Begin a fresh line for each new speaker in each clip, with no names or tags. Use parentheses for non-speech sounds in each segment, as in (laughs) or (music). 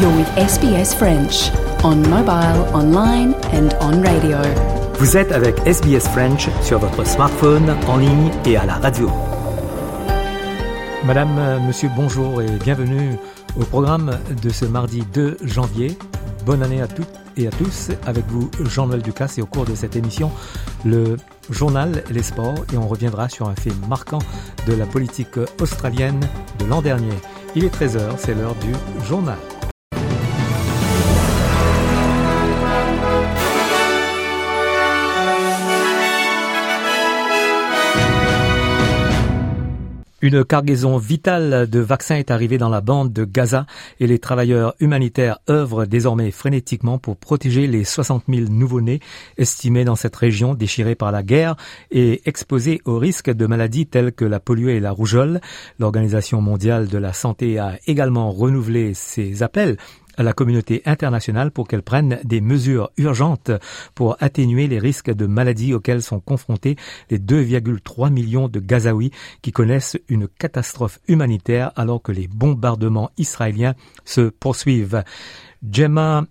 You're with SBS French on mobile, online and on radio.
Vous êtes avec SBS French sur votre smartphone, en ligne et à la radio. Madame, euh, monsieur, bonjour et bienvenue au programme de ce mardi 2 janvier. Bonne année à toutes et à tous. Avec vous, Jean-Noël Ducasse et au cours de cette émission, le journal Les Sports et on reviendra sur un fait marquant de la politique australienne de l'an dernier. Il est 13h, c'est l'heure du journal. Une cargaison vitale de vaccins est arrivée dans la bande de Gaza et les travailleurs humanitaires œuvrent désormais frénétiquement pour protéger les 60 000 nouveau-nés estimés dans cette région déchirée par la guerre et exposés au risque de maladies telles que la polio et la rougeole. L'Organisation mondiale de la santé a également renouvelé ses appels à la communauté internationale pour qu'elle prenne des mesures urgentes pour atténuer les risques de maladies auxquels sont confrontés les 2,3 millions de Gazaouis qui connaissent une catastrophe humanitaire alors que les bombardements israéliens se poursuivent. Gemma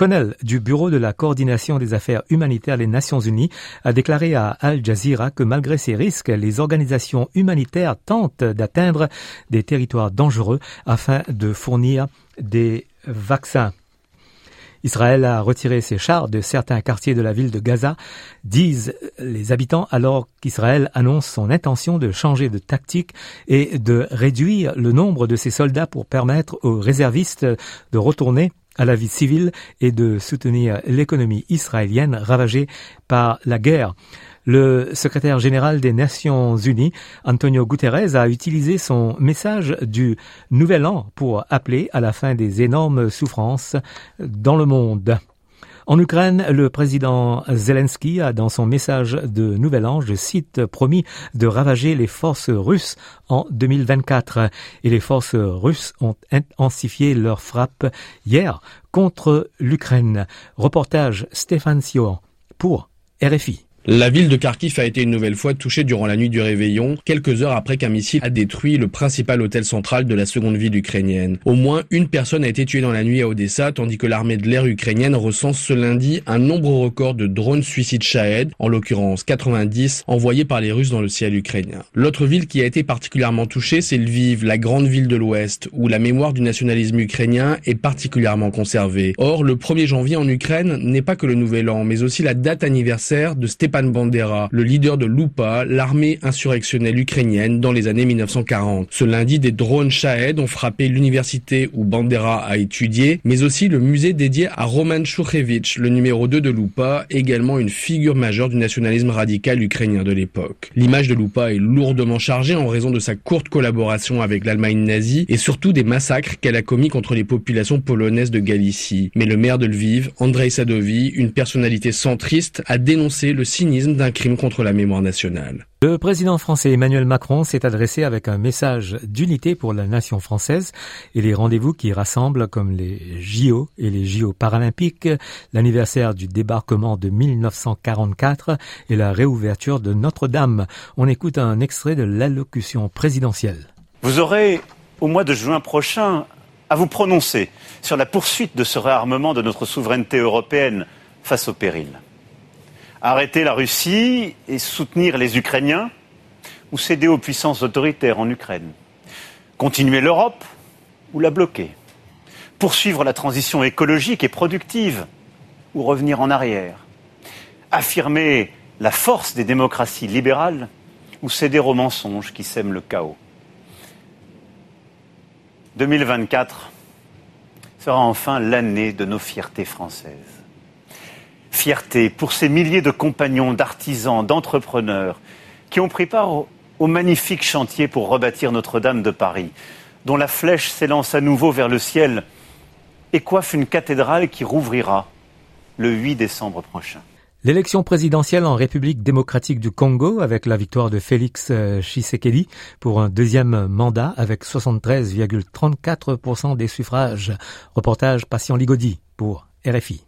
Connell du Bureau de la coordination des affaires humanitaires des Nations Unies a déclaré à Al Jazeera que malgré ces risques, les organisations humanitaires tentent d'atteindre des territoires dangereux afin de fournir des vaccins. Israël a retiré ses chars de certains quartiers de la ville de Gaza, disent les habitants, alors qu'Israël annonce son intention de changer de tactique et de réduire le nombre de ses soldats pour permettre aux réservistes de retourner à la vie civile et de soutenir l'économie israélienne ravagée par la guerre. Le secrétaire général des Nations Unies, Antonio Guterres, a utilisé son message du Nouvel An pour appeler à la fin des énormes souffrances dans le monde. En Ukraine, le président Zelensky a, dans son message de Nouvel An, je cite, promis de ravager les forces russes en 2024. Et les forces russes ont intensifié leurs frappes hier contre l'Ukraine. Reportage Stéphane Sion pour RFI.
La ville de Kharkiv a été une nouvelle fois touchée durant la nuit du réveillon, quelques heures après qu'un missile a détruit le principal hôtel central de la seconde ville ukrainienne. Au moins une personne a été tuée dans la nuit à Odessa, tandis que l'armée de l'air ukrainienne recense ce lundi un nombre record de drones suicides Shahed, en l'occurrence 90, envoyés par les Russes dans le ciel ukrainien. L'autre ville qui a été particulièrement touchée, c'est Lviv, la grande ville de l'Ouest, où la mémoire du nationalisme ukrainien est particulièrement conservée. Or, le 1er janvier en Ukraine n'est pas que le nouvel an, mais aussi la date anniversaire de Stepan Bandera, le leader de l'UPA, l'armée insurrectionnelle ukrainienne dans les années 1940. Ce lundi, des drones Shahed ont frappé l'université où Bandera a étudié, mais aussi le musée dédié à Roman Shouchevich, le numéro 2 de l'UPA, également une figure majeure du nationalisme radical ukrainien de l'époque. L'image de l'UPA est lourdement chargée en raison de sa courte collaboration avec l'Allemagne nazie et surtout des massacres qu'elle a commis contre les populations polonaises de Galicie. Mais le maire de Lviv, Andrei Sadovi, une personnalité centriste, a dénoncé le cynisme d'un crime contre la mémoire nationale.
Le président français Emmanuel Macron s'est adressé avec un message d'unité pour la nation française et les rendez-vous qui rassemblent comme les JO et les JO paralympiques, l'anniversaire du débarquement de 1944 et la réouverture de Notre-Dame. On écoute un extrait de l'allocution présidentielle.
Vous aurez au mois de juin prochain à vous prononcer sur la poursuite de ce réarmement de notre souveraineté européenne face au péril arrêter la Russie et soutenir les Ukrainiens ou céder aux puissances autoritaires en Ukraine. Continuer l'Europe ou la bloquer. Poursuivre la transition écologique et productive ou revenir en arrière. Affirmer la force des démocraties libérales ou céder aux mensonges qui sèment le chaos. 2024 sera enfin l'année de nos fiertés françaises fierté pour ces milliers de compagnons, d'artisans, d'entrepreneurs qui ont pris part au, magnifique chantier pour rebâtir Notre-Dame de Paris. dont la flèche s'élance à nouveau vers le ciel et coiffe une cathédrale qui rouvrira le 8 décembre prochain.
L'élection présidentielle en République démocratique du Congo avec la victoire de Félix euh, Tshisekedi pour un deuxième mandat avec 73,34% des suffrages. Reportage Patient Ligodi pour RFI.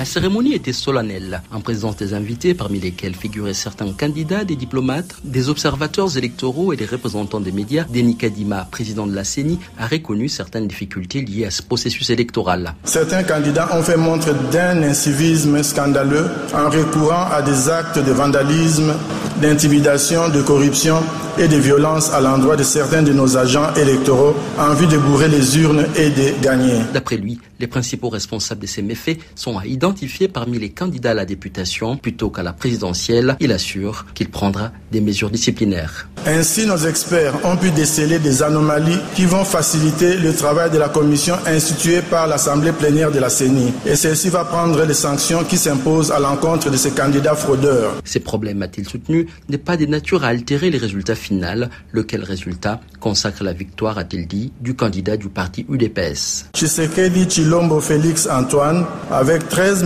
La cérémonie était solennelle, en présence des invités, parmi lesquels figuraient certains candidats, des diplomates, des observateurs électoraux et des représentants des médias. Denis Kadima, président de la CENI, a reconnu certaines difficultés liées à ce processus électoral.
Certains candidats ont fait montre d'un incivisme scandaleux en recourant à des actes de vandalisme, d'intimidation, de corruption et de violence à l'endroit de certains de nos agents électoraux en vue de bourrer les urnes et de gagner.
D'après lui, les principaux responsables de ces méfaits sont à identifier parmi les candidats à la députation plutôt qu'à la présidentielle. Il assure qu'il prendra des mesures disciplinaires.
Ainsi, nos experts ont pu déceler des anomalies qui vont faciliter le travail de la commission instituée par l'Assemblée plénière de la CENI. Et celle-ci va prendre les sanctions qui s'imposent à l'encontre de ces candidats fraudeurs.
Ces problèmes, a-t-il soutenu, n'est pas de nature à altérer les résultats finaux, lequel résultat consacre la victoire, a-t-il dit, du candidat du parti UDPS.
Tshisekedi Chilombo Félix Antoine avec 13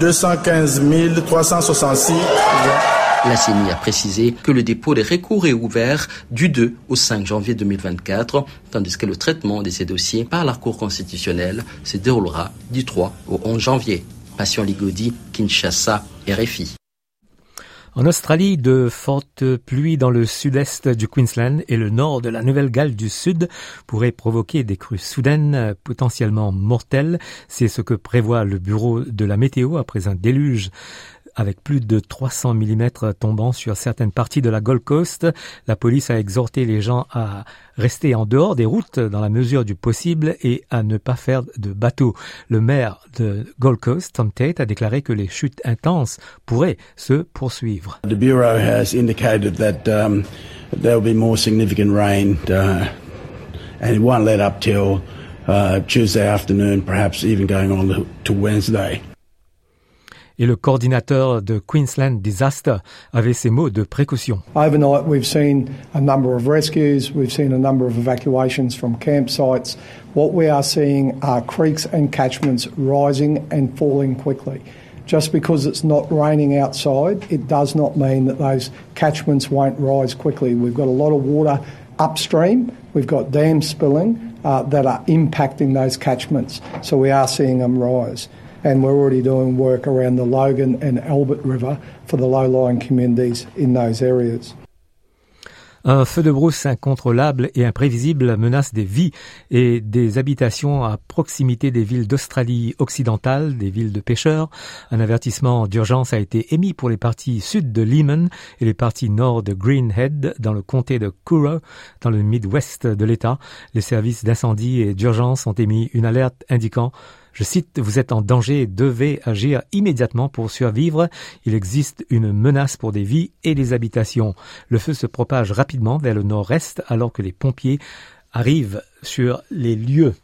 215 366
la CENI a précisé que le dépôt des recours est ouvert du 2 au 5 janvier 2024, tandis que le traitement de ces dossiers par la Cour constitutionnelle se déroulera du 3 au 11 janvier. Passion Ligodi, Kinshasa, RFI.
En Australie, de fortes pluies dans le sud-est du Queensland et le nord de la Nouvelle-Galles du Sud pourraient provoquer des crues soudaines potentiellement mortelles. C'est ce que prévoit le bureau de la météo après un déluge avec plus de 300 mm tombant sur certaines parties de la Gold Coast. La police a exhorté les gens à rester en dehors des routes dans la mesure du possible et à ne pas faire de bateau. Le maire de Gold Coast, Tom Tate, a déclaré que les chutes intenses pourraient se poursuivre. Et le coordinateur de Queensland Disaster avait ces mots de précaution.
Overnight, we've seen a number of rescues, we've seen a number of evacuations from campsites. What we are seeing are creeks and catchments rising and falling quickly. Just because it's not raining outside, it does not mean that those catchments won't rise quickly. We've got a lot of water upstream, we've got dams spilling uh, that are impacting those catchments, so we are seeing them rise and we're already doing work around the Logan and Albert River for the low-lying communities in those areas.
Un feu de brousse incontrôlable et imprévisible menace des vies et des habitations à proximité des villes d'Australie occidentale, des villes de pêcheurs. Un avertissement d'urgence a été émis pour les parties sud de Lehman et les parties nord de Greenhead dans le comté de Kuro, dans le Midwest de l'État. Les services d'incendie et d'urgence ont émis une alerte indiquant je cite, Vous êtes en danger devez agir immédiatement pour survivre. Il existe une menace pour des vies et des habitations. Le feu se propage rapidement vers le nord-est alors que les pompiers arrivent sur les lieux.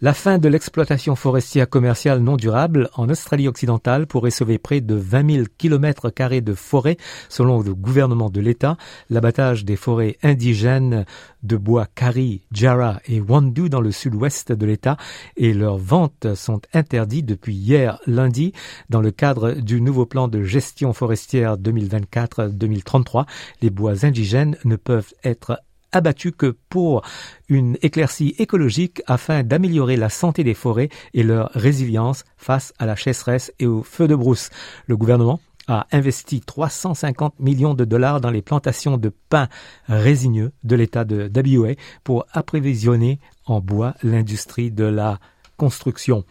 La fin de l'exploitation forestière commerciale non durable en Australie occidentale pourrait sauver près de 20 000 kilomètres carrés de forêt, selon le gouvernement de l'État. L'abattage des forêts indigènes de bois Kari, Jarrah et Wandu dans le sud-ouest de l'État et leurs ventes sont interdits depuis hier lundi dans le cadre du nouveau plan de gestion forestière 2024-2033. Les bois indigènes ne peuvent être abattu que pour une éclaircie écologique afin d'améliorer la santé des forêts et leur résilience face à la chasseresse et au feu de brousse. Le gouvernement a investi 350 millions de dollars dans les plantations de pins résineux de l'État de WA pour approvisionner en bois l'industrie de la construction.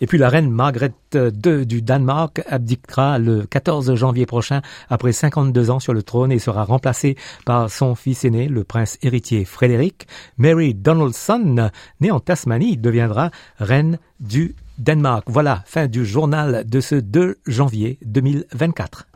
Et puis la reine Margaret II du Danemark abdiquera le 14 janvier prochain après 52 ans sur le trône et sera remplacée par son fils aîné, le prince héritier Frédéric. Mary Donaldson, née en Tasmanie, deviendra reine du Danemark. Voilà, fin du journal de ce 2 janvier 2024.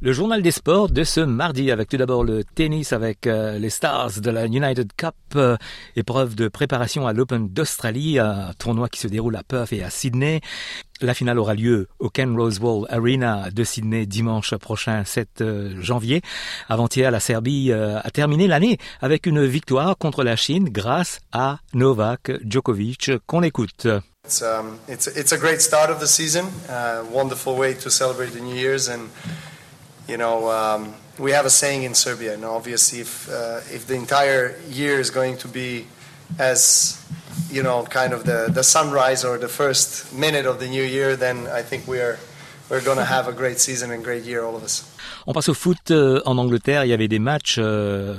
Le journal des sports de ce mardi avec tout d'abord le tennis avec euh, les Stars de la United Cup, euh, épreuve de préparation à l'Open d'Australie, un tournoi qui se déroule à Perth et à Sydney. La finale aura lieu au Ken Rosewall Arena de Sydney dimanche prochain 7 euh, janvier. Avant-hier, la Serbie a terminé l'année avec une victoire contre la Chine grâce à Novak Djokovic qu'on écoute.
You know, um, we have a saying in Serbia, and obviously, if uh, if the entire year is going to be as you know, kind of the, the sunrise or the first minute of the new year, then I think we are we're going to have a great season and great year, all of us.
On passe au foot euh, en Angleterre. Il y avait des matchs euh,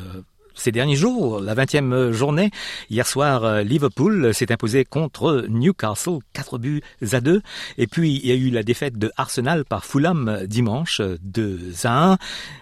ces derniers jours, la 20e journée. Hier soir, euh, Liverpool s'est imposé contre Newcastle, 4 buts à 2. Et puis, il y a eu la défaite de Arsenal par Fulham dimanche, 2 à 1.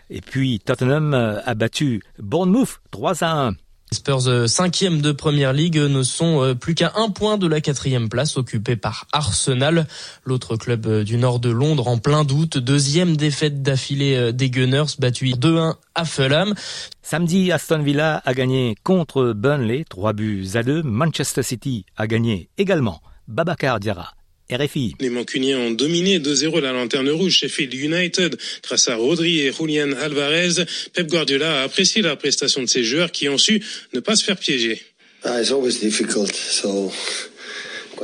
Et puis, Tottenham a battu Bournemouth, 3 à 1.
Les Spurs euh, cinquième de Première Ligue ne sont euh, plus qu'à un point de la quatrième place occupée par Arsenal, l'autre club euh, du nord de Londres en plein doute. Deuxième défaite d'affilée des Gunners, battu 2-1 à Fulham.
Samedi, Aston Villa a gagné contre Burnley, 3 buts à 2. Manchester City a gagné également. Babacar Diarra RFI.
Les Mancuniens ont dominé 2-0 la lanterne rouge Sheffield United grâce à Rodri et Julian Alvarez. Pep Guardiola a apprécié la prestation de ses joueurs qui ont su ne pas se faire piéger.
Ah,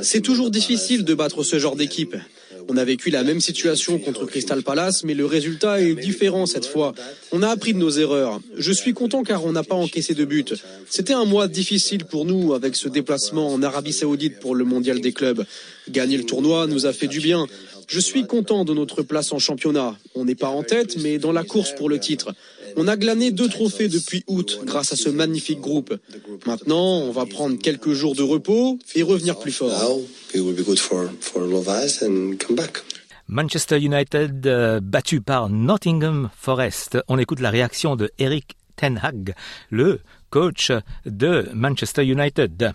C'est toujours difficile de battre ce genre d'équipe. On a vécu la même situation contre Crystal Palace, mais le résultat est différent cette fois. On a appris de nos erreurs. Je suis content car on n'a pas encaissé de but. C'était un mois difficile pour nous avec ce déplacement en Arabie Saoudite pour le mondial des clubs. Gagner le tournoi nous a fait du bien. Je suis content de notre place en championnat. On n'est pas en tête, mais dans la course pour le titre. On a glané deux trophées depuis août grâce à ce magnifique groupe. Maintenant, on va prendre quelques jours de repos et revenir plus fort.
Manchester United euh, battu par Nottingham Forest. On écoute la réaction de Eric Ten Hag, le coach de Manchester United.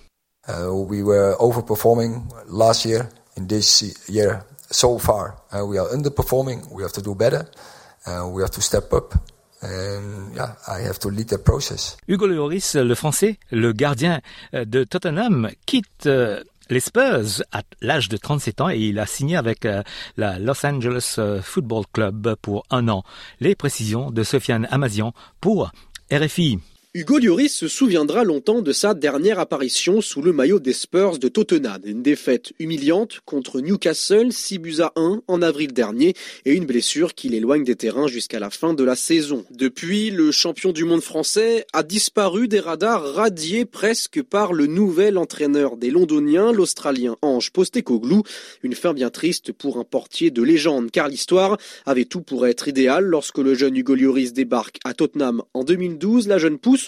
Uh, we were overperforming last year. In this year, so far, uh, we are underperforming. We have to do better. Uh, we have to step up. Process.
Hugo Lloris, le français, le gardien euh, de Tottenham, quitte euh, les Spurs à l'âge de 37 ans et il a signé avec euh, la Los Angeles Football Club pour un an. Les précisions de Sofiane Amazian pour RFI.
Hugo Lloris se souviendra longtemps de sa dernière apparition sous le maillot des Spurs de Tottenham. Une défaite humiliante contre Newcastle, 6 buts à 1 en avril dernier et une blessure qui l'éloigne des terrains jusqu'à la fin de la saison. Depuis, le champion du monde français a disparu des radars radiés presque par le nouvel entraîneur des Londoniens, l'Australien Ange Postecoglou. Une fin bien triste pour un portier de légende car l'histoire avait tout pour être idéale lorsque le jeune Hugo Lloris débarque à Tottenham en 2012. La jeune pousse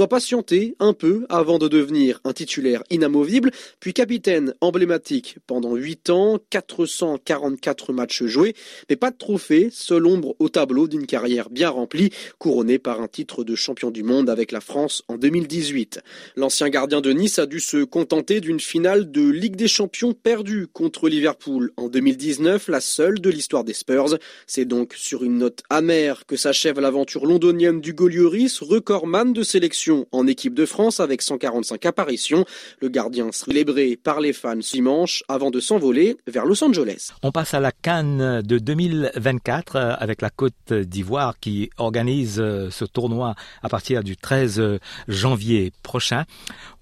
doit patienter un peu avant de devenir un titulaire inamovible, puis capitaine emblématique pendant 8 ans, 444 matchs joués, mais pas de trophée, seule ombre au tableau d'une carrière bien remplie, couronnée par un titre de champion du monde avec la France en 2018. L'ancien gardien de Nice a dû se contenter d'une finale de Ligue des Champions perdue contre Liverpool en 2019, la seule de l'histoire des Spurs. C'est donc sur une note amère que s'achève l'aventure londonienne du Lloris, recordman de sélection en équipe de France avec 145 apparitions. Le gardien célébré par les fans dimanche avant de s'envoler vers Los Angeles.
On passe à la Cannes de 2024 euh, avec la Côte d'Ivoire qui organise euh, ce tournoi à partir du 13 janvier prochain.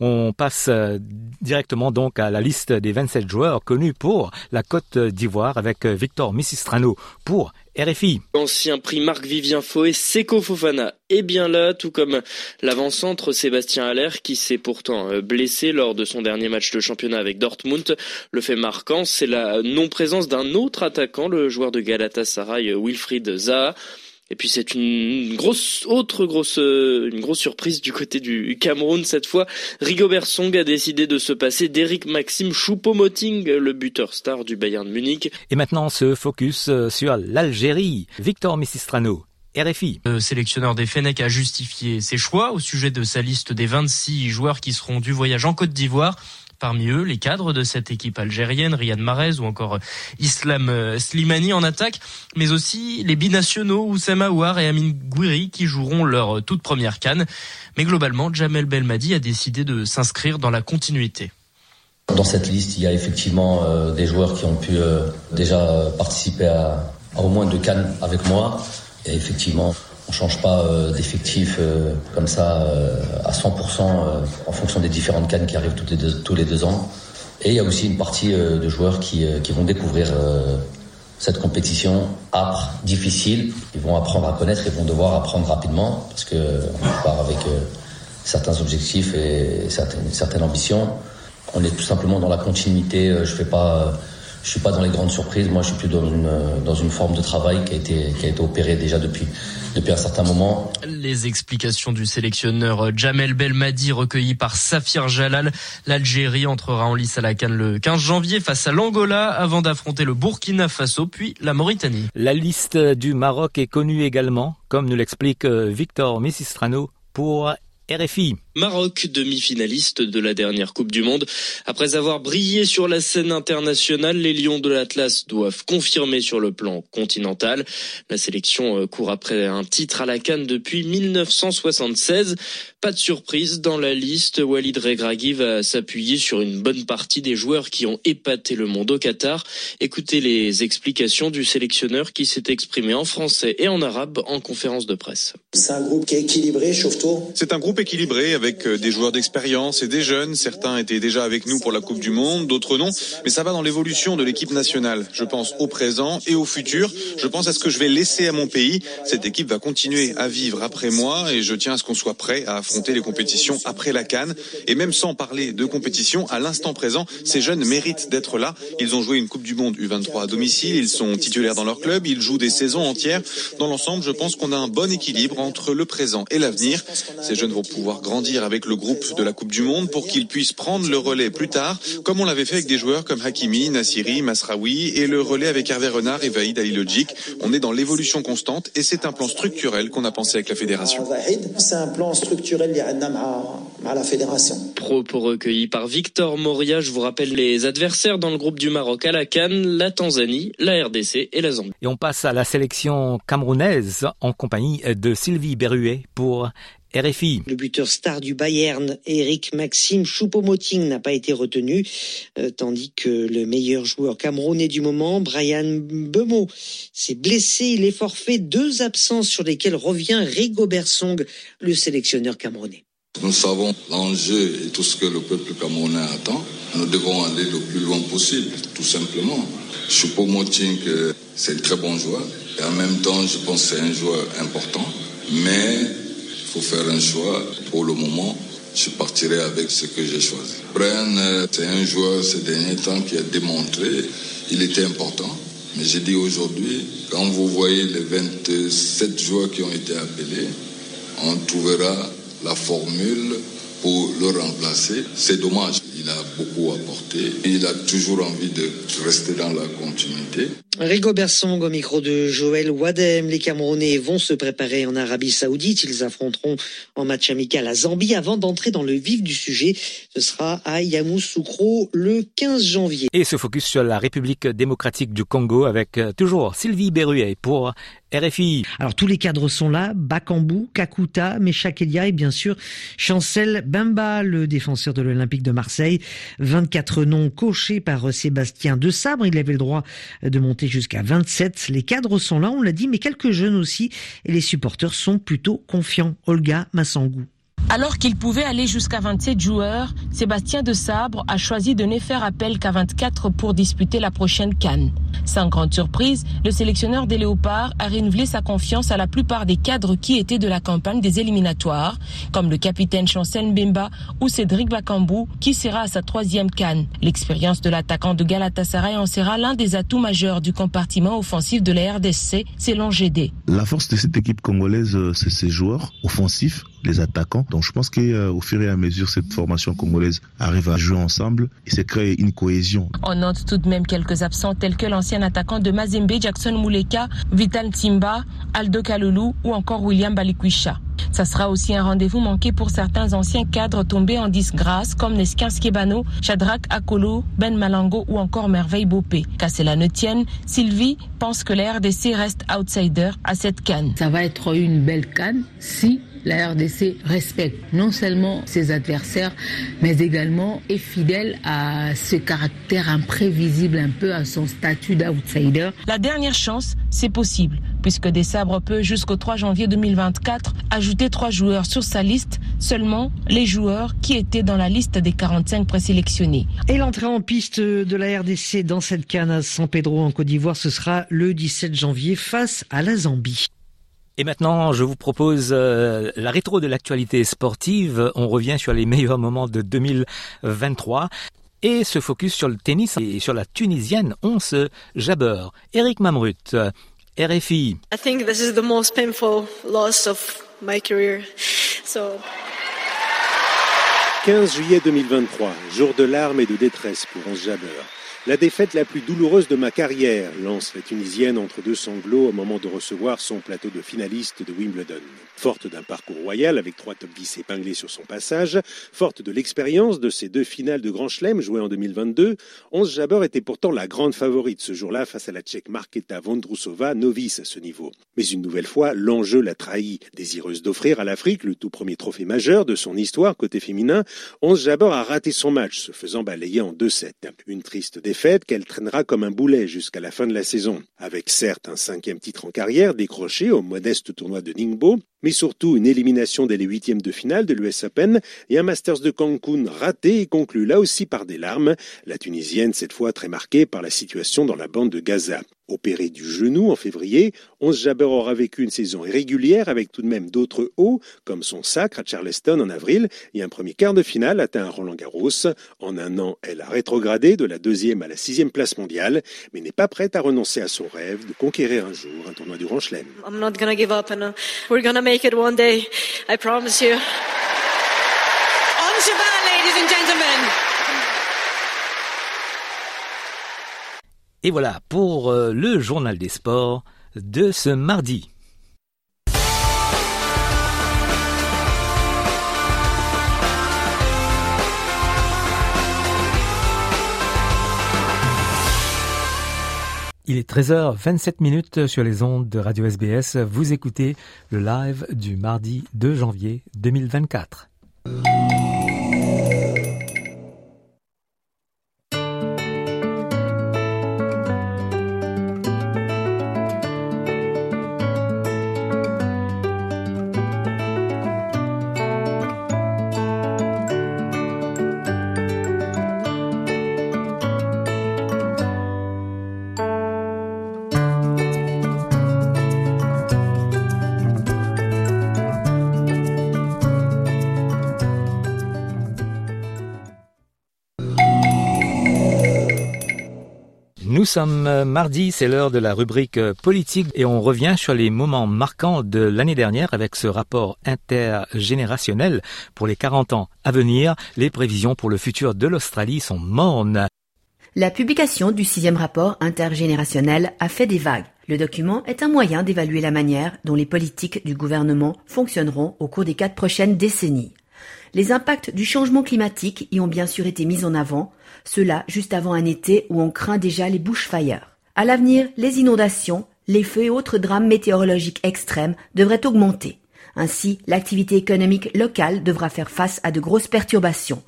On passe euh, directement donc à la liste des 27 joueurs connus pour la Côte d'Ivoire avec Victor Missistrano pour RFI.
Ancien prix Marc-Vivien Foé, Seko Fofana est bien là, tout comme l'avant-centre Sébastien Haller qui s'est pourtant euh, blessé lors de son dernier match de championnat avec Dortmund. Le fait marquant, c'est la non-présence d'un autre attaquant, le joueur de Galatasaray Wilfried Zaha. Et puis c'est une grosse autre grosse euh, une grosse surprise du côté du Cameroun cette fois. Rigobert Song a décidé de se passer d'Eric Maxime Choupo-Moting, le buteur star du Bayern de Munich.
Et maintenant on se focus euh, sur l'Algérie. Victor Missistrano. RFI.
Le sélectionneur des Fenech a justifié ses choix au sujet de sa liste des 26 joueurs qui seront du voyage en Côte d'Ivoire.
Parmi eux, les cadres de cette équipe algérienne, Riyad Mahrez ou encore Islam euh, Slimani en attaque, mais aussi les binationaux Oussama Aouar et Amin Gouiri qui joueront leur toute première canne. Mais globalement, Jamel Belmadi a décidé de s'inscrire dans la continuité.
Dans cette liste, il y a effectivement euh, des joueurs qui ont pu euh, déjà participer à, au moins deux cannes avec moi. Et effectivement, on change pas euh, d'effectif euh, comme ça euh, à 100% en fonction des différentes cannes qui arrivent tous les deux ans. Et il y a aussi une partie de joueurs qui, vont découvrir cette compétition âpre, difficile. Ils vont apprendre à connaître et vont devoir apprendre rapidement parce que on part avec certains objectifs et certaines, certaines ambitions. On est tout simplement dans la continuité. Je fais pas je suis pas dans les grandes surprises. Moi, je suis plus dans une, dans une forme de travail qui a été, qui a été opérée déjà depuis, depuis un certain moment.
Les explications du sélectionneur Jamel Belmadi recueillies par Safir Jalal. L'Algérie entrera en lice à la Cannes le 15 janvier face à l'Angola avant d'affronter le Burkina Faso puis la Mauritanie.
La liste du Maroc est connue également, comme nous l'explique euh, Victor Messistrano pour RFI.
Maroc, demi-finaliste de la dernière Coupe du Monde. Après avoir brillé sur la scène internationale, les Lions de l'Atlas doivent confirmer sur le plan continental. La sélection euh, court après un titre à la Cannes depuis 1976. Pas de surprise dans la liste. Walid Regragui va s'appuyer sur une bonne partie des joueurs qui ont épaté le monde au Qatar. Écoutez les explications du sélectionneur qui s'est exprimé en français et en arabe en conférence de presse.
C'est un groupe qui est équilibré, chauffe-toi.
C'est un groupe équilibré avec euh, des joueurs d'expérience et des jeunes. Certains étaient déjà avec nous pour la Coupe du Monde, d'autres non. Mais ça va dans l'évolution de l'équipe nationale. Je pense au présent et au futur. Je pense à ce que je vais laisser à mon pays. Cette équipe va continuer à vivre après moi et je tiens à ce qu'on soit prêt à affronter les compétitions après la Cannes. Et même sans parler de compétition, à l'instant présent, ces jeunes méritent d'être là. Ils ont joué une Coupe du Monde U23 à domicile. Ils sont titulaires dans leur club. Ils jouent des saisons entières. Dans l'ensemble, je pense qu'on a un bon équilibre entre le présent et l'avenir. Ces jeunes vont pouvoir grandir avec le groupe de la Coupe du Monde pour qu'ils puissent prendre le relais plus tard, comme on l'avait fait avec des joueurs comme Hakimi, Nassiri, Masraoui et le relais avec Hervé Renard et Vaïd Alilogic. On est dans l'évolution constante et c'est un plan structurel qu'on a pensé avec la fédération.
C'est un plan structurel à la fédération.
Propos recueillis par Victor Moria. Je vous rappelle les adversaires dans le groupe du Maroc à la Cannes, la Tanzanie, la RDC et la Zambie.
Et on passe à la sélection camerounaise en compagnie de Sylvie Berruet pour RFI.
Le buteur star du Bayern, Eric Maxime Choupo-Moting, n'a pas été retenu, euh, tandis que le meilleur joueur camerounais du moment, Brian Bemo, s'est blessé. Il est forfait. Deux absences sur lesquelles revient Rigobert Song, le sélectionneur camerounais.
Nous savons l'enjeu et tout ce que le peuple camerounais attend. Nous devons aller le plus loin possible, tout simplement. Choupo-Moting, euh, c'est un très bon joueur. Et en même temps, je pense que c'est un joueur important. Mais faut faire un choix. Pour le moment, je partirai avec ce que j'ai choisi. Brian, euh, c'est un joueur ces derniers temps qui a démontré il était important. Mais j'ai dit aujourd'hui, quand vous voyez les 27 joueurs qui ont été appelés, on trouvera la formule pour le remplacer. C'est dommage. Il a beaucoup apporté. Il a toujours envie de rester dans la continuité.
Rigo Bersong au micro de Joël Wadem. Les Camerounais vont se préparer en Arabie Saoudite. Ils affronteront en match amical à Zambie avant d'entrer dans le vif du sujet. Ce sera à Yamoussoukro le 15 janvier.
Et se focus sur la République démocratique du Congo avec euh, toujours Sylvie Berruet pour RFI.
Alors tous les cadres sont là, Bakambu, Kakuta, Meshak Elia et bien sûr Chancel Bemba, le défenseur de l'Olympique de Marseille. 24 noms cochés par Sébastien De Sabre, il avait le droit de monter jusqu'à 27. Les cadres sont là, on l'a dit, mais quelques jeunes aussi et les supporters sont plutôt confiants. Olga Massangou.
Alors qu'il pouvait aller jusqu'à 27 joueurs, Sébastien de Sabre a choisi de ne faire appel qu'à 24 pour disputer la prochaine Cannes. Sans grande surprise, le sélectionneur des Léopards a renouvelé sa confiance à la plupart des cadres qui étaient de la campagne des éliminatoires, comme le capitaine Chancel Mbemba ou Cédric Bakambu, qui sera à sa troisième Cannes. L'expérience de l'attaquant de Galatasaray en sera l'un des atouts majeurs du compartiment offensif de la RDC, selon GD.
La force de cette équipe congolaise, euh, c'est ses joueurs offensifs les attaquants. Donc je pense qu'au euh, fur et à mesure, cette formation congolaise arrive à jouer ensemble et c'est créer une cohésion.
On note tout de même quelques absents tels que l'ancien attaquant de Mazembe, Jackson Mouleka, Vital Timba, Aldo Kalulu ou encore William Balikwisha. Ça sera aussi un rendez-vous manqué pour certains anciens cadres tombés en disgrâce comme Neskin Skebano, Shadrach Akolo, Ben Malango ou encore Merveille Bopé. Qu'à cela ne tienne, Sylvie pense que la RDC reste outsider à cette canne.
Ça va être une belle canne si la RDC respecte non seulement ses adversaires, mais également est fidèle à ce caractère imprévisible, un peu à son statut d'outsider.
La dernière chance, c'est possible, puisque Des Sabres peut jusqu'au 3 janvier 2024 ajouter trois joueurs sur sa liste, seulement les joueurs qui étaient dans la liste des 45 présélectionnés.
Et l'entrée en piste de la RDC dans cette canne à San Pedro en Côte d'Ivoire, ce sera le 17 janvier face à la Zambie.
Et maintenant, je vous propose euh, la rétro de l'actualité sportive. On revient sur les meilleurs moments de 2023 et se focus sur le tennis et sur la Tunisienne Once Jabber. Eric Mamrut, RFI.
I think this is the most painful loss of my career. So
15 juillet 2023, jour de larmes et de détresse pour Once Jabber. La défaite la plus douloureuse de ma carrière, lance la Tunisienne entre deux sanglots au moment de recevoir son plateau de finaliste de Wimbledon. Forte d'un parcours royal avec trois top 10 épinglés sur son passage, forte de l'expérience de ses deux finales de Grand Chelem jouées en 2022, Onze Jabber était pourtant la grande favorite ce jour-là face à la Tchèque Marketa Vondrousova, novice à ce niveau. Mais une nouvelle fois, l'enjeu l'a trahi. Désireuse d'offrir à l'Afrique le tout premier trophée majeur de son histoire côté féminin, Onze Jabber a raté son match, se faisant balayer en 2-7. Une triste défaite qu'elle traînera comme un boulet jusqu'à la fin de la saison. Avec certes un cinquième titre en carrière décroché au modeste tournoi de Ningbo, mais surtout une élimination dès les huitièmes de finale de l'US Open et un Masters de Cancun raté et conclu là aussi par des larmes, la Tunisienne cette fois très marquée par la situation dans la bande de Gaza. Opérée du genou en février, Onze Jabber aura vécu une saison irrégulière avec tout de même d'autres hauts, comme son sacre à Charleston en avril et un premier quart de finale atteint à Roland Garros. En un an, elle a rétrogradé de la deuxième à la sixième place mondiale, mais n'est pas prête à renoncer à son rêve de conquérir un jour un tournoi du Grand Chelem.
Make it one day. I promise you. On ladies and gentlemen.
Et voilà pour euh, le journal des sports de ce mardi. Il est 13h27 minutes sur les ondes de Radio SBS. Vous écoutez le live du mardi 2 janvier 2024. Nous sommes euh, mardi, c'est l'heure de la rubrique euh, politique et on revient sur les moments marquants de l'année dernière avec ce rapport intergénérationnel pour les 40 ans à venir. Les prévisions pour le futur de l'Australie sont mornes.
La publication du sixième rapport intergénérationnel a fait des vagues. Le document est un moyen d'évaluer la manière dont les politiques du gouvernement fonctionneront au cours des quatre prochaines décennies. Les impacts du changement climatique y ont bien sûr été mis en avant, cela juste avant un été où on craint déjà les bushfires. À l'avenir, les inondations, les feux et autres drames météorologiques extrêmes devraient augmenter. Ainsi, l'activité économique locale devra faire face à de grosses perturbations.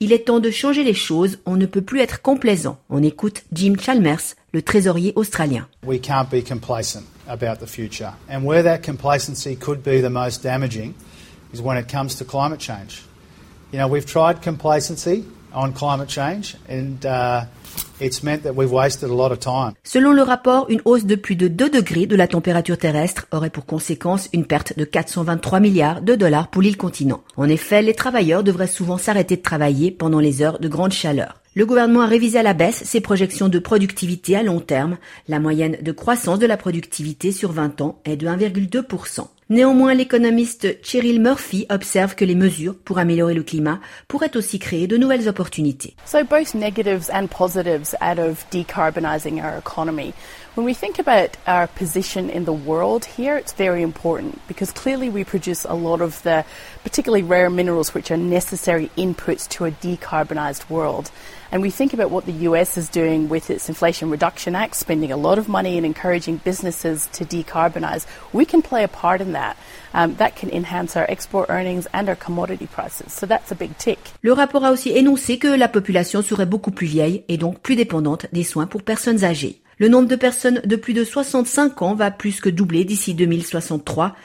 Il est temps de changer les choses, on ne peut plus être complaisant. On écoute Jim Chalmers, le trésorier australien.
We can't be complacent about the future. And where that complacency could be the most damaging is when it comes to climate change. You know, we've tried complacency on climate change and it's meant that we've wasted a lot of time.
Selon le rapport, une hausse de plus de 2 degrés de la température terrestre aurait pour conséquence une perte de 423 milliards de dollars pour l'île continent. En effet, les travailleurs devraient souvent s'arrêter de travailler pendant les heures de grande chaleur. Le gouvernement a révisé à la baisse ses projections de productivité à long terme. La moyenne de croissance de la productivité sur 20 ans est de 1,2%. Néanmoins, l'économiste Cheryl Murphy observe que les mesures pour améliorer le climat pourraient aussi créer de nouvelles opportunités.
So both negatives and positives out of decarbonising our economy. When we think about our position in the world here, it's very important because clearly we produce a lot of the particularly rare minerals which are necessary inputs to a decarbonised world. And we think about what the US is doing with its Inflation Reduction Act, spending a lot of money and encouraging businesses to decarbonise. We can play a part in that. Um, that can enhance our export earnings and our commodity prices. So that's a big tick.
Le rapport a aussi énoncé que la population serait beaucoup plus vieille et donc plus dépendante des soins pour personnes âgées. Le nombre de personnes de plus de 65 ans va plus que doubler d'ici 2063.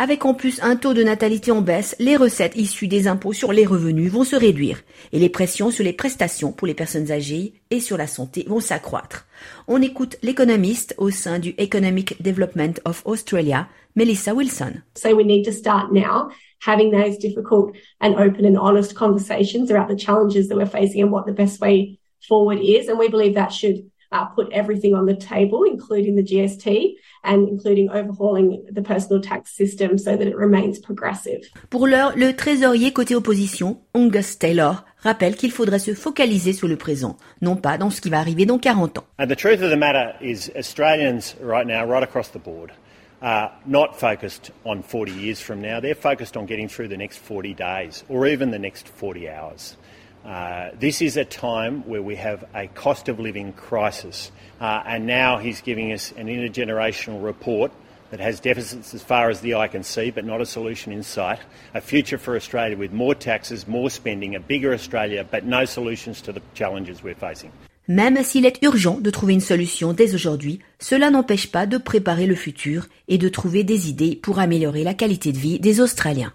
Avec en plus un taux de natalité en baisse, les recettes issues des impôts sur les revenus vont se réduire et les pressions sur les prestations pour les personnes âgées et sur la santé vont s'accroître. On écoute l'économiste au sein du Economic Development of Australia, Melissa Wilson.
So we need to start now having those difficult and open and honest conversations about the challenges that we're facing and what the best way forward is. And we believe that should uh, put everything on the table, including the GST and including overhauling the personal tax system so that it remains progressive.
Pour l'heure, le trésorier côté opposition, Angus Taylor, rappelle qu'il faudrait se focaliser sur le présent, non pas dans ce qui va arriver dans 40 ans.
And the truth of the matter is Australians right now, right across the board, are not focused on 40 years from now. They're focused on getting through the next 40 days or even the next 40 hours. Uh, this is a time where we have a cost of living crisis, uh, and now he's giving us an intergenerational report that has deficits as far as the eye can see, but not a solution in sight. A future for Australia with more taxes, more spending, a bigger Australia, but no solutions to the challenges we're facing.
Même s'il est urgent de trouver une solution dès aujourd'hui, cela n'empêche pas de préparer le futur et de trouver des idées pour améliorer la qualité de vie des Australiens.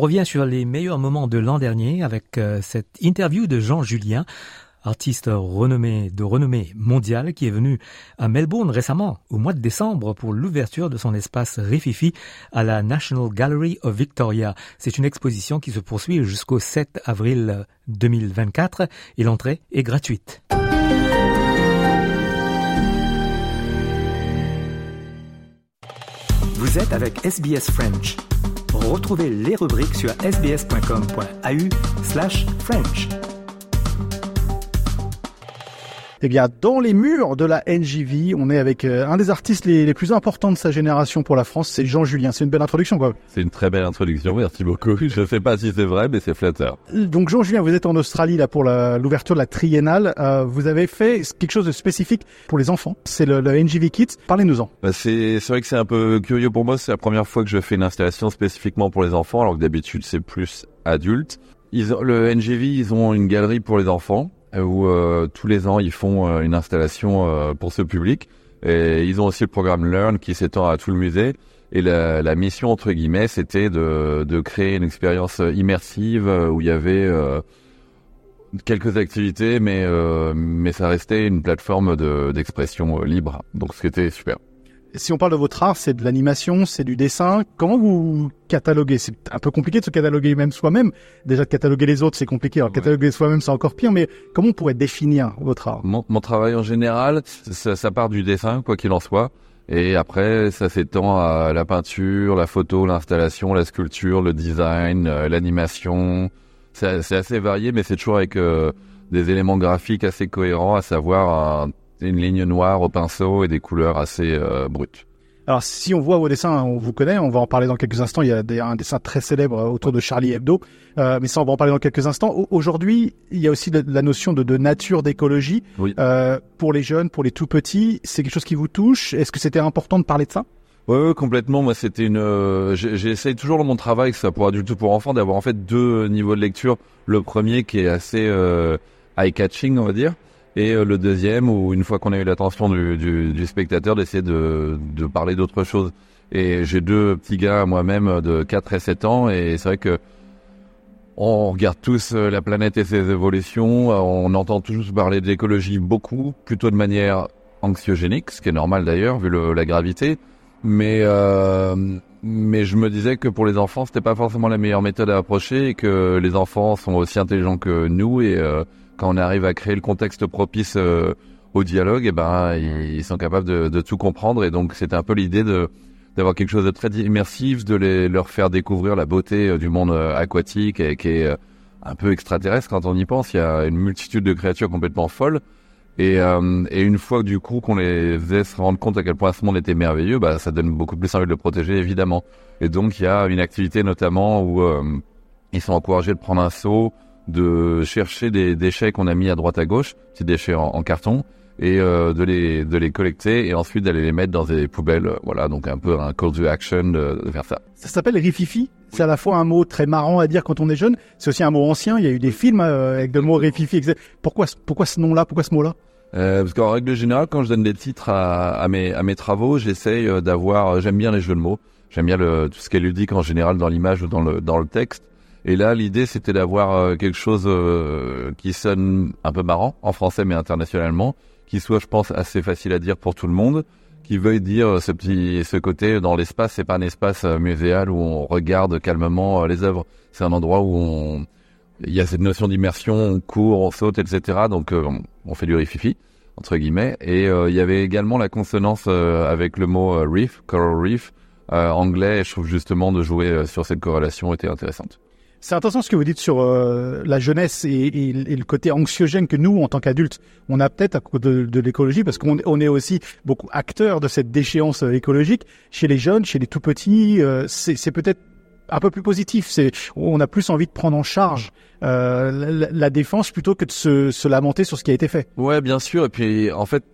On revient sur les meilleurs moments de l'an dernier avec euh, cette interview de Jean Julien, artiste renommé de renommée mondiale qui est venu à Melbourne récemment au mois de décembre pour l'ouverture de son espace Rififi à la National Gallery of Victoria. C'est une exposition qui se poursuit jusqu'au 7 avril 2024 et l'entrée est gratuite. Vous êtes avec SBS French. Retrouvez les rubriques sur sbs.com.au slash French.
Eh bien, dans les murs de la NJV, on est avec euh, un des artistes les, les, plus importants de sa génération pour la France, c'est Jean Julien. C'est une belle introduction, quoi.
C'est une très belle introduction, merci beaucoup. Je ne sais pas si c'est vrai, mais c'est flatteur.
Donc, Jean Julien, vous êtes en Australie là pour l'ouverture de la triennale. Euh, vous avez fait quelque chose de spécifique pour les enfants. C'est le, le, NJV Kids. Parlez-nous-en.
Bah, c'est vrai que c'est un peu curieux pour moi. C'est la première fois que je fais une installation spécifiquement pour les enfants, alors que d'habitude c'est plus adulte. Ils ont, le NJV, ils ont une galerie pour les enfants où euh, tous les ans ils font euh, une installation euh, pour ce public. Et ils ont aussi le programme Learn qui s'étend à tout le musée. Et la, la mission entre guillemets, c'était de, de, créer une expérience immersive où il y avait quelques activités, mais mais ça restait une plateforme d'expression libre. Donc ce qui était super
si on parle de votre art, c'est de l'animation, c'est du dessin. Comment vous cataloguez? C'est un peu compliqué de se cataloguer même soi-même. Déjà de cataloguer les autres, c'est compliqué. Alors cataloguer soi-même, c'est encore pire. Mais comment on pourrait définir votre art?
Mon, mon, travail en général, ça, ça part du dessin, quoi qu'il en soit. Et après, ça s'étend à la peinture, la photo, l'installation, la sculpture, le design, euh, l'animation. C'est assez varié, mais c'est toujours avec euh, des éléments graphiques assez cohérents, à savoir un une ligne noire au pinceau et des couleurs assez euh, brutes.
Alors si on voit vos dessins, on vous connaît, on va en parler dans quelques instants. Il y a des, un dessin très célèbre autour de Charlie Hebdo, euh, mais ça on va en parler dans quelques instants. Aujourd'hui, il y a aussi de, la notion de, de nature, d'écologie euh, pour les jeunes, pour les tout petits. C'est quelque chose qui vous touche. Est-ce que c'était important de parler de ça?
Oui, complètement. Moi, c'était une. Euh, J'essaye toujours dans mon travail, que soit pour adultes ou pour enfants, d'avoir en fait deux niveaux de lecture. Le premier qui est assez euh, eye-catching, on va dire, et euh, le deuxième où une fois qu'on a eu l'attention du, du, du, spectateur, d'essayer de, de parler d'autre chose. Et j'ai deux petits gars moi-même de 4 et 7 ans, et c'est vrai que on regarde tous euh, la planète et ses évolutions, on entend tous parler d'écologie beaucoup, plutôt de manière anxiogénique, ce qui est normal d'ailleurs vu le, la gravité. Mais euh, mais je me disais que pour les enfants, c'était pas forcément la meilleure méthode à approcher et que les enfants sont aussi intelligents que nous et euh, quand on arrive à créer le contexte propice euh, au dialogue, et eh ben ils sont capables de, tout comprendre et donc c'était un peu l'idée de d'avoir quelque chose de très immersif, de leur faire découvrir la beauté euh, du monde aquatique et qui est un peu extraterrestre quand on y pense. Il y a une multitude de créatures complètement folles et, euh, une fois du coup qu'on les faisait se rendre compte à quel point ce monde était merveilleux, bah ça donne beaucoup plus envie de le protéger évidemment. Et donc il y a une activité notamment où euh, ils sont encouragés de prendre un seau, de chercher des déchets qu'on a mis à droite à gauche, ces déchets en, carton, et euh, de les de les collecter et ensuite d'aller les mettre dans des poubelles. Voilà donc un peu un call to action de, de faire ça.
Ça s'appelle rififi. C'est à la fois un mot très marrant à dire quand on est jeune, c'est aussi un mot ancien. Il y a eu des films avec le mot rififi. Pourquoi pourquoi ce nom-là? Pourquoi ce mot-là?
Euh, parce qu'en règle générale, quand je donne des titres à, à mes, à mes travaux, j'essaye euh, d'avoir. Euh, j'aime bien les jeux de mots. J'aime bien le, tout ce qui est ludique en général dans l'image ou dans le, dans le texte. Et là, l'idée, c'était d'avoir euh, quelque chose qui sonne un peu marrant en français, mais internationalement, qui soit, je pense, assez facile à dire pour tout le monde, qui veuille dire ce petit, ce côté dans l'espace. C'est pas un espace muséal où on regarde calmement les œuvres. C'est un endroit où on il y a cette notion d'immersion, on court, on saute, etc. Donc euh, on fait du rififi entre guillemets. Et euh, il y avait également la consonance euh, avec le mot reef, coral reef, anglais. Et je trouve justement de jouer sur cette corrélation était intéressante.
C'est intéressant ce que vous dites sur la jeunesse et, et, le côté anxiogène que nous, en tant qu'adultes, on a peut-être à cause de, de l'écologie, parce qu'on on est aussi beaucoup acteurs de cette déchéance écologique. Chez les jeunes, chez les tout petits, c'est peut-être un peu plus positif. C'est on a plus envie de prendre en charge euh, la, défense plutôt que de se, se, lamenter sur ce qui a été fait.
Ouais, bien sûr. Et puis en fait,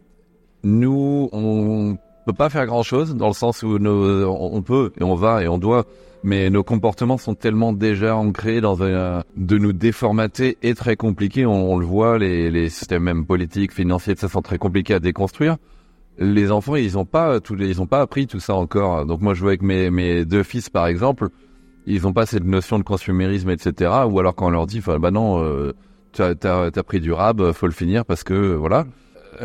nous, on peut pas faire grand chose dans le sens où nos, on peut et on va et on doit. Mais nos comportements sont tellement déjà ancrés dans un, de nous déformater et très compliqués. On, le voit, les, les systèmes même politiques, financiers, ça sont très compliqués à déconstruire les enfants, ils ont pas les, ils ont pas appris tout ça encore. Donc moi, je vois avec mes, mes deux fils, par exemple, ils n'ont pas cette notion de consumérisme, etc. Ou alors quand on leur dit, bah non, euh, t'as as, pris du rab, faut le finir parce que voilà.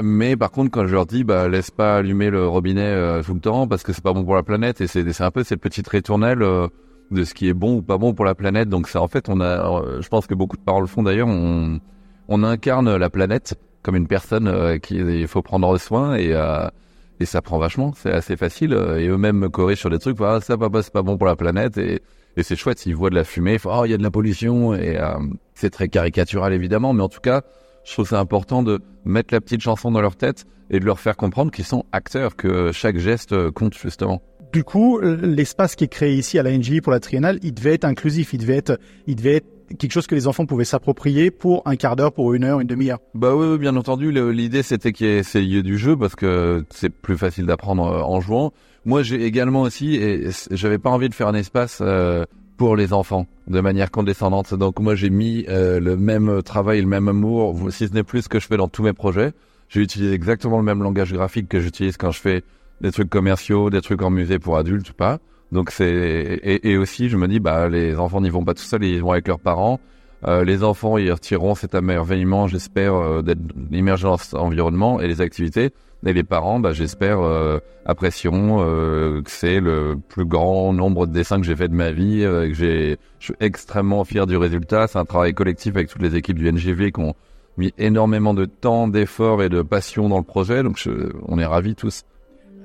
Mais par contre, quand je leur dis, bah laisse pas allumer le robinet euh, tout le temps parce que c'est pas bon pour la planète, et c'est un peu cette petite ritournelle euh, de ce qui est bon ou pas bon pour la planète. Donc c'est en fait, on a, je pense que beaucoup de paroles font d'ailleurs, on, on incarne la planète comme une personne euh, qu'il faut prendre soin et et ça prend vachement. C'est assez facile et eux-mêmes me sur des trucs. Ah, ça papa, c'est pas bon pour la planète et et c'est chouette, s'ils voient de la fumée, ils oh, il y a de la pollution, et euh, c'est très caricatural évidemment, mais en tout cas, je trouve c'est important de mettre la petite chanson dans leur tête et de leur faire comprendre qu'ils sont acteurs, que chaque geste compte justement.
Du coup, l'espace qui est créé ici à la NGI pour la triennale, il devait être inclusif, il devait être, il devait être quelque chose que les enfants pouvaient s'approprier pour un quart d'heure, pour une heure, une demi-heure.
Bah oui, bien entendu. L'idée c'était qu'il y ait ces lieux du jeu parce que c'est plus facile d'apprendre euh, en jouant. Moi, j'ai également aussi, et j'avais pas envie de faire un espace euh, pour les enfants de manière condescendante. Donc moi, j'ai mis euh, le même travail, le même amour, si ce n'est plus que je fais dans tous mes projets. J'ai utilisé exactement le même langage graphique que j'utilise quand je fais des trucs commerciaux, des trucs en musée pour adultes ou pas. Donc c'est et, et, aussi, je me dis, bah les enfants n'y vont pas tout seuls, ils vont avec leurs parents. Euh, les enfants, ils retireront cet émerveillement, j'espère, euh, d'être immergés dans cet environnement et les activités. Et les parents, bah, j'espère, euh, apprécieront euh, que c'est le plus grand nombre de dessins que j'ai fait de ma vie, euh, j'ai, je suis extrêmement fier du résultat. C'est un travail collectif avec toutes les équipes du NGV qui ont mis énormément de temps, d'efforts et de passion dans le projet. Donc, on est ravis tous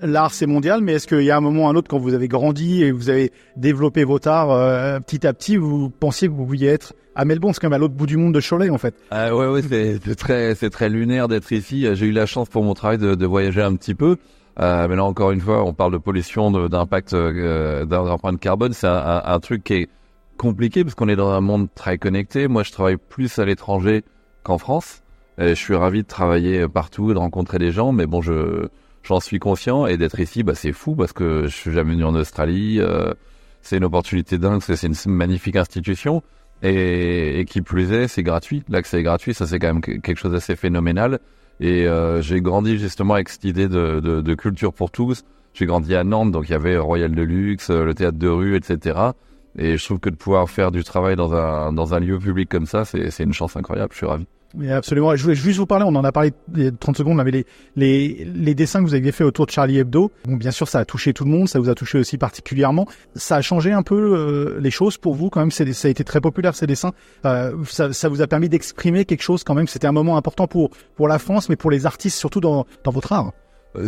l'art c'est mondial, mais est-ce qu'il y a un moment ou un autre quand vous avez grandi et vous avez développé votre art euh, petit à petit, vous pensiez que vous vouliez être à Melbourne, c'est comme à l'autre bout du monde de Cholet en fait.
Ah ouais ouais, c'est très très lunaire d'être ici. J'ai eu la chance pour mon travail de, voyager un petit peu. Euh, mais là encore une fois, on parle de pollution, d'impact, euh, d'empreinte carbone. C'est un, truc qui est compliqué parce qu'on est dans un monde très connecté. Moi, je travaille plus à l'étranger qu'en France. Je suis ravi de travailler partout, de rencontrer des gens, mais bon, je j'en suis conscient et d'être ici, bah c'est fou parce que je suis jamais venu en Australie. Euh, c'est une opportunité dingue, c'est une magnifique institution et, qui plus est, c'est gratuit. L'accès est gratuit, ça c'est quand même quelque chose d'assez phénoménal. Et euh, j'ai grandi justement avec cette idée de, de, culture pour tous. J'ai grandi à Nantes, donc il y avait Royal de Luxe, le théâtre de rue, etc. Et je trouve que de pouvoir faire du travail dans un, dans un lieu public comme ça, c'est une chance incroyable. Je suis ravi.
Oui, absolument. Je voulais juste vous parler, on en a parlé il y a 30 secondes, mais les, les, les dessins que vous aviez fait autour de Charlie Hebdo, bon, bien sûr, ça a touché tout le monde, ça vous a touché aussi particulièrement. Ça a changé un peu euh, les choses pour vous quand même, ça a été très populaire ces dessins. Euh, ça, ça vous a permis d'exprimer quelque chose quand même, c'était un moment important pour, pour la France, mais pour les artistes, surtout dans, dans votre art.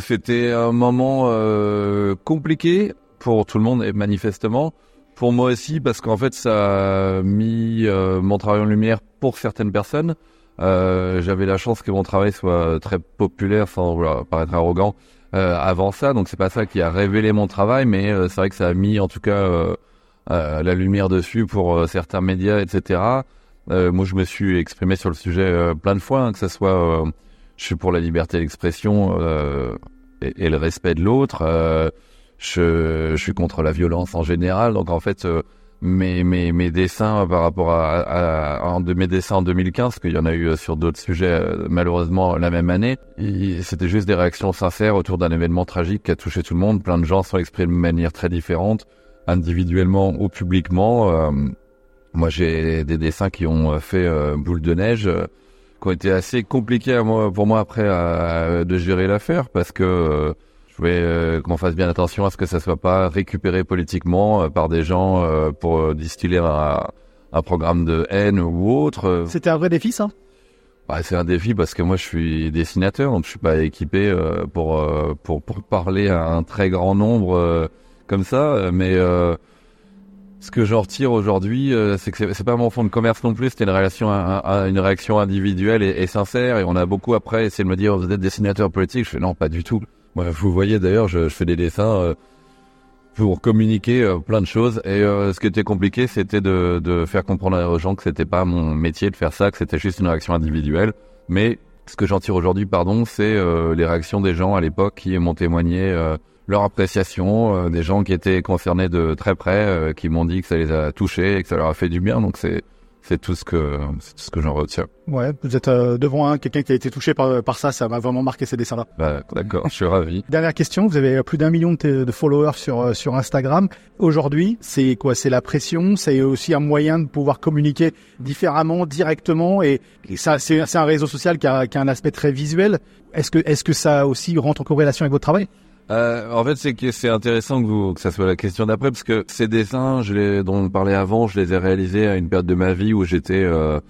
C'était un moment euh, compliqué pour tout le monde, et manifestement. Pour moi aussi, parce qu'en fait, ça a mis euh, mon travail en lumière pour certaines personnes. Euh, j'avais la chance que mon travail soit très populaire, sans paraître arrogant, euh, avant ça. Donc c'est pas ça qui a révélé mon travail, mais c'est vrai que ça a mis en tout cas la lumière dessus pour certains médias, etc. moi, je me suis exprimé sur le sujet plein de fois, hein, que ce soit, je suis pour la liberté d'expression et, le respect de l'autre. Je, je suis contre la violence en général. Donc en fait mes, mes, mes dessins par rapport à, à, à, mes dessins en 2015, parce qu'il y en a eu euh, sur d'autres sujets euh, malheureusement la même année. C'était juste des réactions sincères autour d'un événement tragique qui a touché tout le monde. Plein de gens sont exprimés de manière très différente, individuellement ou publiquement. Euh, moi, j'ai des dessins qui ont fait boule de neige, qui ont été assez compliqués à moi, pour moi après de gérer l'affaire, parce que je voulais euh, qu'on fasse bien attention à ce que ça soit pas récupéré politiquement euh, par des gens euh, pour distiller un, un, programme de haine ou autre.
C'était un vrai défi, ça?
Bah, c'est un défi parce que moi je suis dessinateur, donc je suis pas équipé pour, pour pour parler à un très grand nombre comme ça. Mais ce que j'en retire aujourd'hui, c'est que c'est pas mon fond de commerce non plus. C'était une réaction individuelle et, et, sincère. Et on a beaucoup après essayé de me dire vous êtes dessinateur politique? Je fais non, pas du tout vous voyez d'ailleurs, je, je, fais des dessins euh, pour communiquer euh, plein de choses. Et euh, ce qui était compliqué, c'était de, de, faire comprendre aux gens que c'était pas mon métier de faire ça, que c'était juste une réaction individuelle. Mais ce que j'en tire aujourd'hui, pardon, c'est les réactions des gens à l'époque qui m'ont témoigné leur appréciation, des gens qui étaient concernés de très près, qui m'ont dit que ça les a touchés et que ça leur a fait du bien. Donc c'est c'est tout ce que c'est tout ce que j'en retiens.
Ouais, vous êtes euh, devant un quelqu'un qui a été touché par par ça, ça m'a vraiment marqué ces dessins-là.
Bah, d'accord, je suis ravi. (laughs)
Dernière question, vous avez plus d'un million de, de, followers sur euh, sur Instagram. Aujourd'hui, c'est quoi? C'est la pression, c'est aussi un moyen de pouvoir communiquer différemment, directement, et, et ça, c'est c'est un réseau social qui a, qui a un aspect très visuel. Est-ce que est-ce que ça aussi rentre en corrélation avec votre travail?
Euh, en fait, c'est que c'est intéressant que vous que ça soit la question d'après parce que ces dessins, je les dont on parlait avant, je les ai réalisés à une période de ma vie où j'étais euh,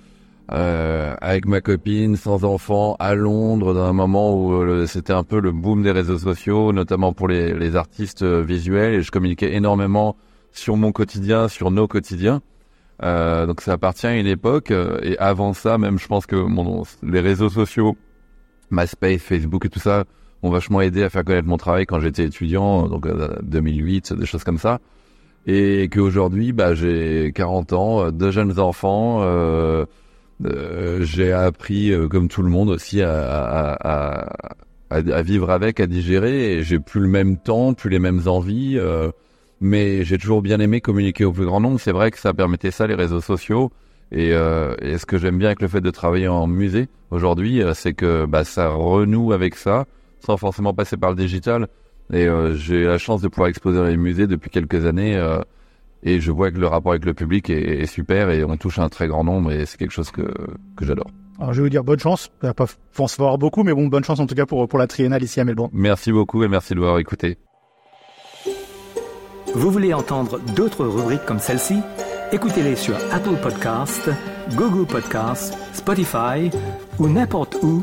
euh, avec ma copine, sans enfant, à Londres, dans un moment où euh, c'était un peu le boom des réseaux sociaux, notamment pour les, les artistes euh, visuels, et je communiquais énormément sur mon quotidien, sur nos quotidiens. Euh, donc ça appartient à une époque, et avant ça, même je pense que mon, les réseaux sociaux, MySpace, Facebook et tout ça, m'ont vachement aidé à faire connaître mon travail quand j'étais étudiant, donc 2008, euh, des choses comme ça. Et qu'aujourd'hui, bah, j'ai 40 ans, euh, deux jeunes enfants, euh, j'ai appris, comme tout le monde aussi, à, vivre avec, à digérer, j'ai plus le même temps, plus les mêmes envies, mais j'ai toujours bien aimé communiquer au plus grand nombre. C'est vrai que ça permettait ça, les réseaux sociaux. Et, et ce que j'aime bien avec le fait de travailler en musée aujourd'hui, c'est que bah, ça renoue avec ça sans forcément passer par le digital. Et euh, j'ai la chance de pouvoir exposer dans les musées depuis quelques années. Euh, et je vois que le rapport avec le public est, est, super et on touche un très grand nombre et c'est quelque chose que, que j'adore.
Alors je vais vous dire bonne chance, pas pense voir beaucoup, mais bon, bonne chance en tout cas pour, pour la triennale ici à Melbourne.
Merci beaucoup et merci de m'avoir écouté.
Vous voulez entendre d'autres rubriques comme celle-ci? Écoutez-les sur Apple Podcasts, Google Podcasts, Spotify ou n'importe où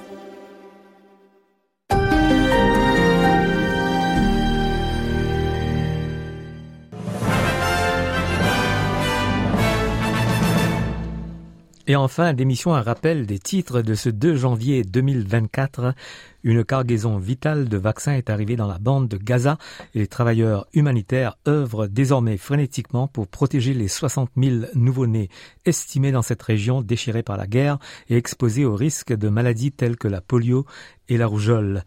Et enfin, d'émission un rappel des titres de ce 2 janvier 2024. Une cargaison vitale de vaccins est arrivée dans la bande de Gaza et les travailleurs humanitaires œuvrent désormais frénétiquement pour protéger les 60 000 nouveau-nés estimés dans cette région déchirée par la guerre et exposés au risque de maladies telles que la polio et la rougeole.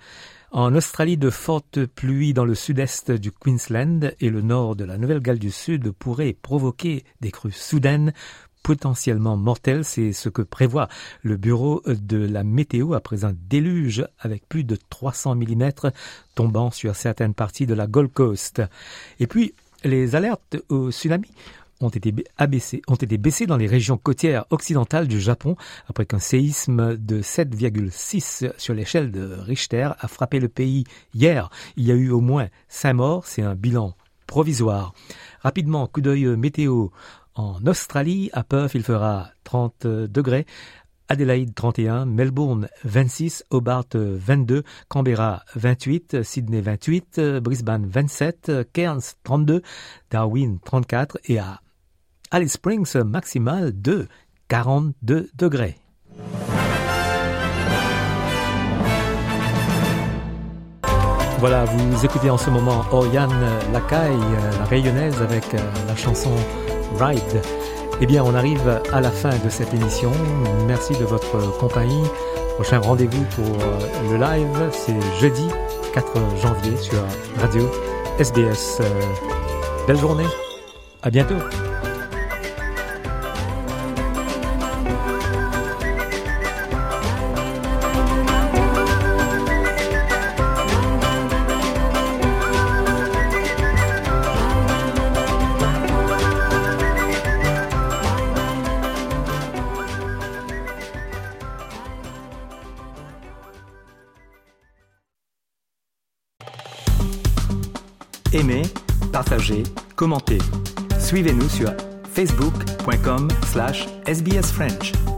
En Australie, de fortes pluies dans le sud-est du Queensland et le nord de la Nouvelle-Galles du Sud pourraient provoquer des crues soudaines potentiellement mortel. C'est ce que prévoit le bureau de la météo après un déluge avec plus de 300 mm tombant sur certaines parties de la Gold Coast. Et puis, les alertes au tsunami ont été abaissées, ont été baissées dans les régions côtières occidentales du Japon après qu'un séisme de 7,6 sur l'échelle de Richter a frappé le pays hier. Il y a eu au moins 5 morts, c'est un bilan provisoire. Rapidement, coup d'œil météo en Australie, à Perth, il fera 30 degrés. Adelaide 31, Melbourne 26, Hobart 22, Canberra 28, Sydney 28, Brisbane 27, Cairns 32, Darwin 34 et à Alice Springs maximal de 42 degrés. Voilà, vous écoutez en ce moment Oriane Lacaille, la rayonnaise avec la chanson Ride. Eh bien, on arrive à la fin de cette émission. Merci de votre compagnie. Prochain rendez-vous pour euh, le live, c'est jeudi 4 janvier sur Radio SBS. Euh, belle journée. À bientôt. Commentez. Suivez-nous sur facebook.com slash sbsfrench.